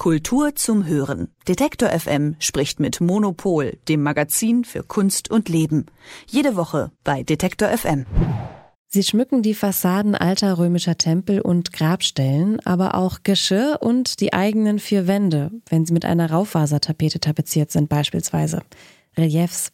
Kultur zum Hören. Detektor FM spricht mit Monopol, dem Magazin für Kunst und Leben. Jede Woche bei Detektor FM. Sie schmücken die Fassaden alter römischer Tempel und Grabstellen, aber auch Geschirr und die eigenen vier Wände, wenn sie mit einer Raufasertapete tapeziert sind beispielsweise. Reliefs.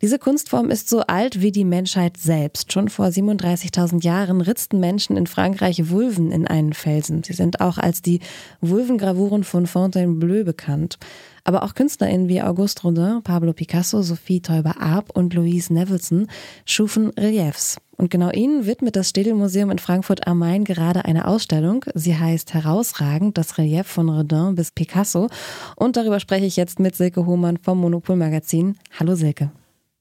Diese Kunstform ist so alt wie die Menschheit selbst. Schon vor 37.000 Jahren ritzten Menschen in Frankreich Vulven in einen Felsen. Sie sind auch als die Vulvengravuren von Fontainebleau bekannt. Aber auch KünstlerInnen wie Auguste Rodin, Pablo Picasso, Sophie Teuber-Arp und Louise Nevelson schufen Reliefs. Und genau ihnen widmet das Städelmuseum in Frankfurt am Main gerade eine Ausstellung. Sie heißt Herausragend, das Relief von Rodin bis Picasso. Und darüber spreche ich jetzt mit Silke Hohmann vom Monopol Magazin. Hallo Silke.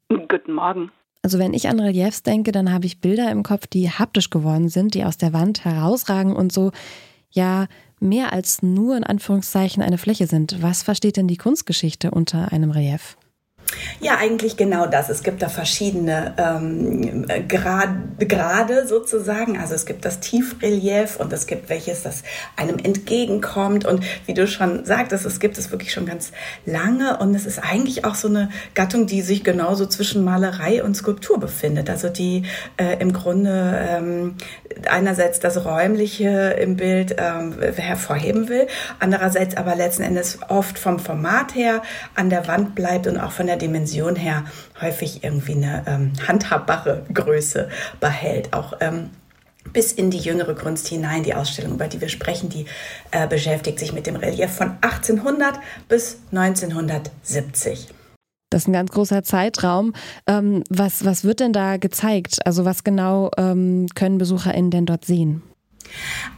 Guten Morgen. Also wenn ich an Reliefs denke, dann habe ich Bilder im Kopf, die haptisch geworden sind, die aus der Wand herausragen und so, ja, mehr als nur in Anführungszeichen eine Fläche sind. Was versteht denn die Kunstgeschichte unter einem Relief? Ja, eigentlich genau das. Es gibt da verschiedene ähm, Grade sozusagen. Also es gibt das Tiefrelief und es gibt welches, das einem entgegenkommt. Und wie du schon sagtest, es gibt es wirklich schon ganz lange. Und es ist eigentlich auch so eine Gattung, die sich genauso zwischen Malerei und Skulptur befindet. Also die äh, im Grunde ähm, einerseits das Räumliche im Bild ähm, hervorheben will, andererseits aber letzten Endes oft vom Format her an der Wand bleibt und auch von der Dimension her häufig irgendwie eine ähm, handhabbare Größe behält. Auch ähm, bis in die jüngere Kunst hinein. Die Ausstellung, über die wir sprechen, die äh, beschäftigt sich mit dem Relief von 1800 bis 1970. Das ist ein ganz großer Zeitraum. Ähm, was, was wird denn da gezeigt? Also was genau ähm, können BesucherInnen denn dort sehen?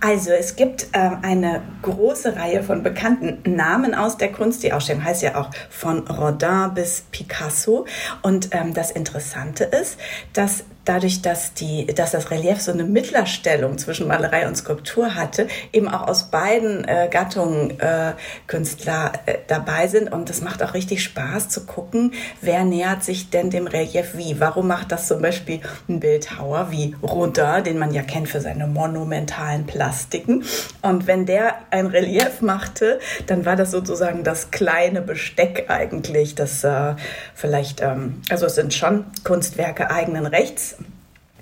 Also es gibt äh, eine große Reihe von bekannten Namen aus der Kunst. Die Ausstellung heißt ja auch von Rodin bis Picasso. Und ähm, das Interessante ist, dass dadurch, dass, die, dass das Relief so eine Mittlerstellung zwischen Malerei und Skulptur hatte, eben auch aus beiden äh, Gattungen äh, Künstler äh, dabei sind. Und das macht auch richtig Spaß zu gucken, wer nähert sich denn dem Relief wie. Warum macht das zum Beispiel ein Bildhauer wie Rodin, den man ja kennt für seine monumentalen Plastiken. Und wenn der ein Relief machte, dann war das sozusagen das kleine Besteck eigentlich, das äh, vielleicht, ähm, also es sind schon Kunstwerke eigenen Rechts,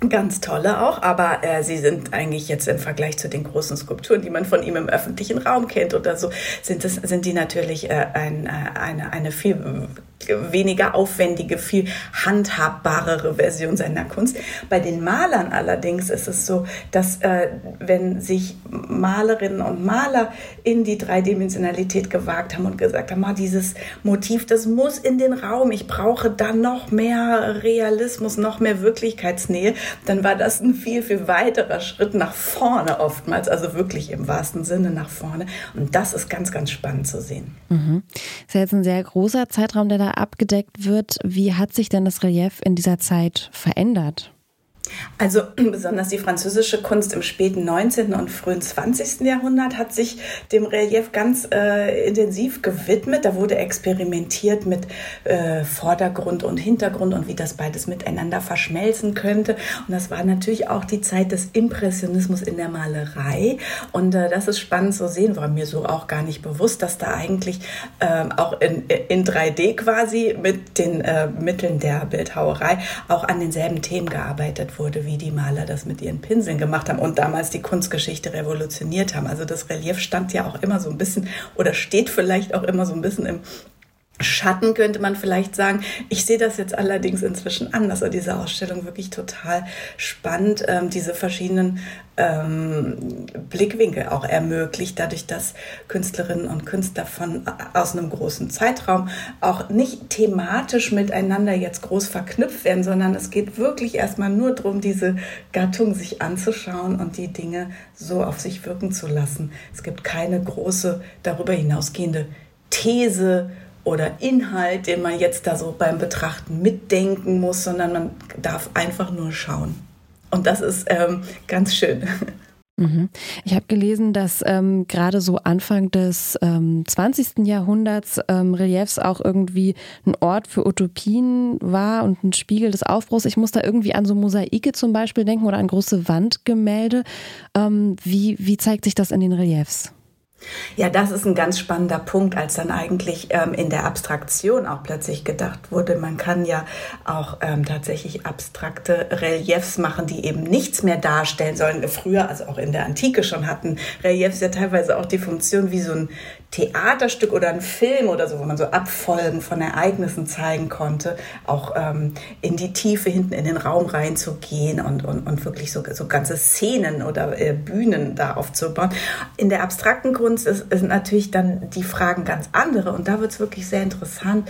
Ganz tolle auch, aber äh, sie sind eigentlich jetzt im Vergleich zu den großen Skulpturen, die man von ihm im öffentlichen Raum kennt oder so, sind, das, sind die natürlich äh, ein, äh, eine, eine viel weniger aufwendige, viel handhabbarere Version seiner Kunst. Bei den Malern allerdings ist es so, dass äh, wenn sich Malerinnen und Maler in die Dreidimensionalität gewagt haben und gesagt haben, ah, dieses Motiv, das muss in den Raum, ich brauche da noch mehr Realismus, noch mehr Wirklichkeitsnähe, dann war das ein viel, viel weiterer Schritt nach vorne oftmals, also wirklich im wahrsten Sinne nach vorne. Und das ist ganz, ganz spannend zu sehen. Mhm. Das ist jetzt ein sehr großer Zeitraum, der da abgedeckt wird. Wie hat sich denn das Relief in dieser Zeit verändert? Also besonders die französische Kunst im späten 19. und frühen 20. Jahrhundert hat sich dem Relief ganz äh, intensiv gewidmet. Da wurde experimentiert mit äh, Vordergrund und Hintergrund und wie das beides miteinander verschmelzen könnte. Und das war natürlich auch die Zeit des Impressionismus in der Malerei. Und äh, das ist spannend zu sehen, war mir so auch gar nicht bewusst, dass da eigentlich ähm, auch in, in 3D quasi mit den äh, Mitteln der Bildhauerei auch an denselben Themen gearbeitet wurde wie die Maler das mit ihren Pinseln gemacht haben und damals die Kunstgeschichte revolutioniert haben. Also das Relief stand ja auch immer so ein bisschen oder steht vielleicht auch immer so ein bisschen im Schatten könnte man vielleicht sagen. Ich sehe das jetzt allerdings inzwischen anders. Also diese Ausstellung wirklich total spannend, ähm, diese verschiedenen ähm, Blickwinkel auch ermöglicht, dadurch, dass Künstlerinnen und Künstler von aus einem großen Zeitraum auch nicht thematisch miteinander jetzt groß verknüpft werden, sondern es geht wirklich erstmal nur darum, diese Gattung sich anzuschauen und die Dinge so auf sich wirken zu lassen. Es gibt keine große darüber hinausgehende These oder Inhalt, den man jetzt da so beim Betrachten mitdenken muss, sondern man darf einfach nur schauen. Und das ist ähm, ganz schön. Mhm. Ich habe gelesen, dass ähm, gerade so Anfang des ähm, 20. Jahrhunderts ähm, Reliefs auch irgendwie ein Ort für Utopien war und ein Spiegel des Aufbruchs. Ich muss da irgendwie an so Mosaike zum Beispiel denken oder an große Wandgemälde. Ähm, wie, wie zeigt sich das in den Reliefs? Ja, das ist ein ganz spannender Punkt, als dann eigentlich ähm, in der Abstraktion auch plötzlich gedacht wurde, man kann ja auch ähm, tatsächlich abstrakte Reliefs machen, die eben nichts mehr darstellen sollen. Früher, also auch in der Antike schon hatten Reliefs ja teilweise auch die Funktion wie so ein Theaterstück oder ein Film oder so, wo man so Abfolgen von Ereignissen zeigen konnte, auch ähm, in die Tiefe hinten in den Raum reinzugehen und, und, und wirklich so, so ganze Szenen oder äh, Bühnen da aufzubauen. In der abstrakten Kunst ist, ist natürlich dann die Fragen ganz andere und da wird es wirklich sehr interessant,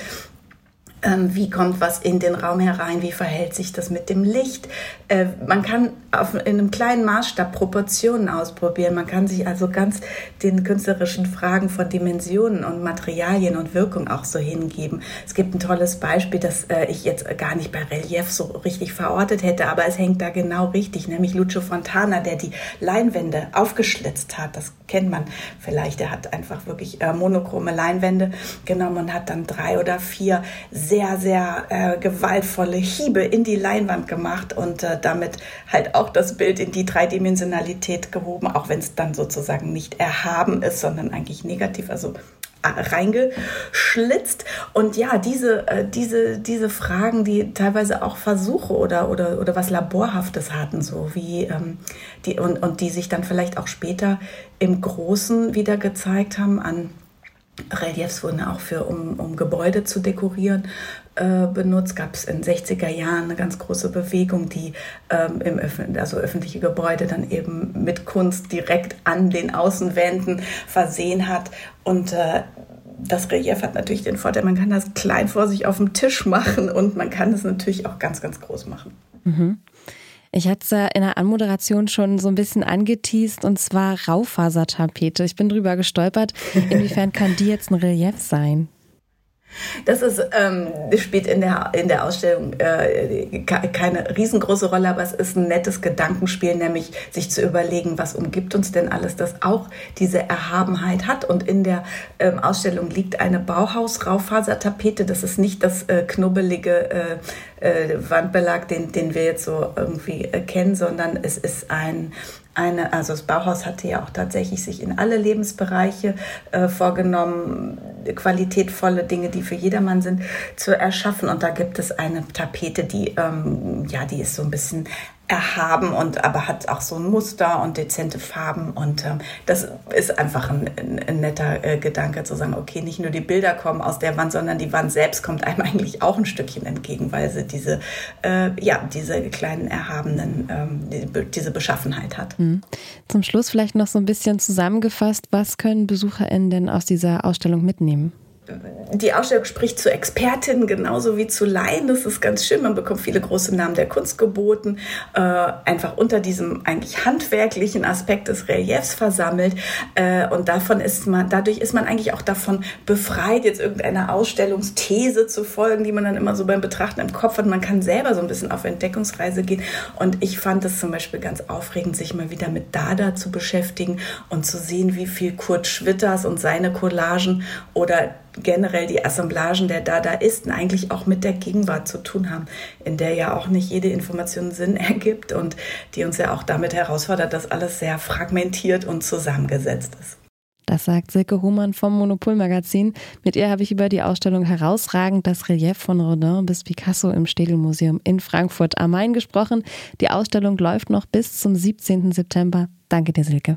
ähm, wie kommt was in den Raum herein, wie verhält sich das mit dem Licht. Äh, man kann auf, in einem kleinen Maßstab Proportionen ausprobieren. Man kann sich also ganz den künstlerischen Fragen von Dimensionen und Materialien und Wirkung auch so hingeben. Es gibt ein tolles Beispiel, das äh, ich jetzt gar nicht bei Relief so richtig verortet hätte, aber es hängt da genau richtig, nämlich Lucio Fontana, der die Leinwände aufgeschlitzt hat. Das kennt man vielleicht. Er hat einfach wirklich äh, monochrome Leinwände genommen und hat dann drei oder vier sehr, sehr äh, gewaltvolle Hiebe in die Leinwand gemacht und äh, damit halt auch das Bild in die Dreidimensionalität gehoben, auch wenn es dann sozusagen nicht erhaben ist, sondern eigentlich negativ, also äh, reingeschlitzt. Und ja, diese, äh, diese, diese Fragen, die teilweise auch Versuche oder, oder, oder was Laborhaftes hatten, so wie ähm, die und, und die sich dann vielleicht auch später im Großen wieder gezeigt haben an Reliefs wurden auch für, um, um Gebäude zu dekorieren, äh, benutzt. Gab es in den 60er Jahren eine ganz große Bewegung, die ähm, im Öf also öffentliche Gebäude dann eben mit Kunst direkt an den Außenwänden versehen hat. Und äh, das Relief hat natürlich den Vorteil, man kann das klein vor sich auf dem Tisch machen und man kann es natürlich auch ganz, ganz groß machen. Mhm. Ich hatte es in der Anmoderation schon so ein bisschen angeteased und zwar Raufasertapete. Ich bin drüber gestolpert. Inwiefern kann die jetzt ein Relief sein? Das ist, ähm, spielt in der, in der Ausstellung äh, keine riesengroße Rolle, aber es ist ein nettes Gedankenspiel, nämlich sich zu überlegen, was umgibt uns denn alles, das auch diese Erhabenheit hat. Und in der ähm, Ausstellung liegt eine Bauhaus-Raufasertapete. Das ist nicht das äh, knubbelige äh, äh, Wandbelag, den, den wir jetzt so irgendwie äh, kennen, sondern es ist ein eine, also das Bauhaus hatte ja auch tatsächlich sich in alle Lebensbereiche äh, vorgenommen, qualitätvolle Dinge, die für jedermann sind, zu erschaffen. Und da gibt es eine Tapete, die, ähm, ja, die ist so ein bisschen erhaben und aber hat auch so ein Muster und dezente Farben und ähm, das ist einfach ein, ein netter äh, Gedanke zu sagen, okay, nicht nur die Bilder kommen aus der Wand, sondern die Wand selbst kommt einem eigentlich auch ein Stückchen entgegen, weil sie diese äh, ja diese kleinen erhabenen ähm, die, diese Beschaffenheit hat. Mhm. Zum Schluss vielleicht noch so ein bisschen zusammengefasst, was können BesucherInnen denn aus dieser Ausstellung mitnehmen? Die Ausstellung spricht zu Expertinnen genauso wie zu Laien. Das ist ganz schön. Man bekommt viele große Namen der Kunst geboten, äh, einfach unter diesem eigentlich handwerklichen Aspekt des Reliefs versammelt. Äh, und davon ist man, dadurch ist man eigentlich auch davon befreit, jetzt irgendeiner Ausstellungsthese zu folgen, die man dann immer so beim Betrachten im Kopf hat. Man kann selber so ein bisschen auf Entdeckungsreise gehen. Und ich fand es zum Beispiel ganz aufregend, sich mal wieder mit Dada zu beschäftigen und zu sehen, wie viel Kurt Schwitters und seine Collagen oder generell die Assemblagen der Dadaisten eigentlich auch mit der Gegenwart zu tun haben, in der ja auch nicht jede Information Sinn ergibt und die uns ja auch damit herausfordert, dass alles sehr fragmentiert und zusammengesetzt ist. Das sagt Silke Hohmann vom Monopolmagazin. Mit ihr habe ich über die Ausstellung herausragend das Relief von Rodin bis Picasso im Städelmuseum in Frankfurt am Main gesprochen. Die Ausstellung läuft noch bis zum 17. September. Danke dir, Silke.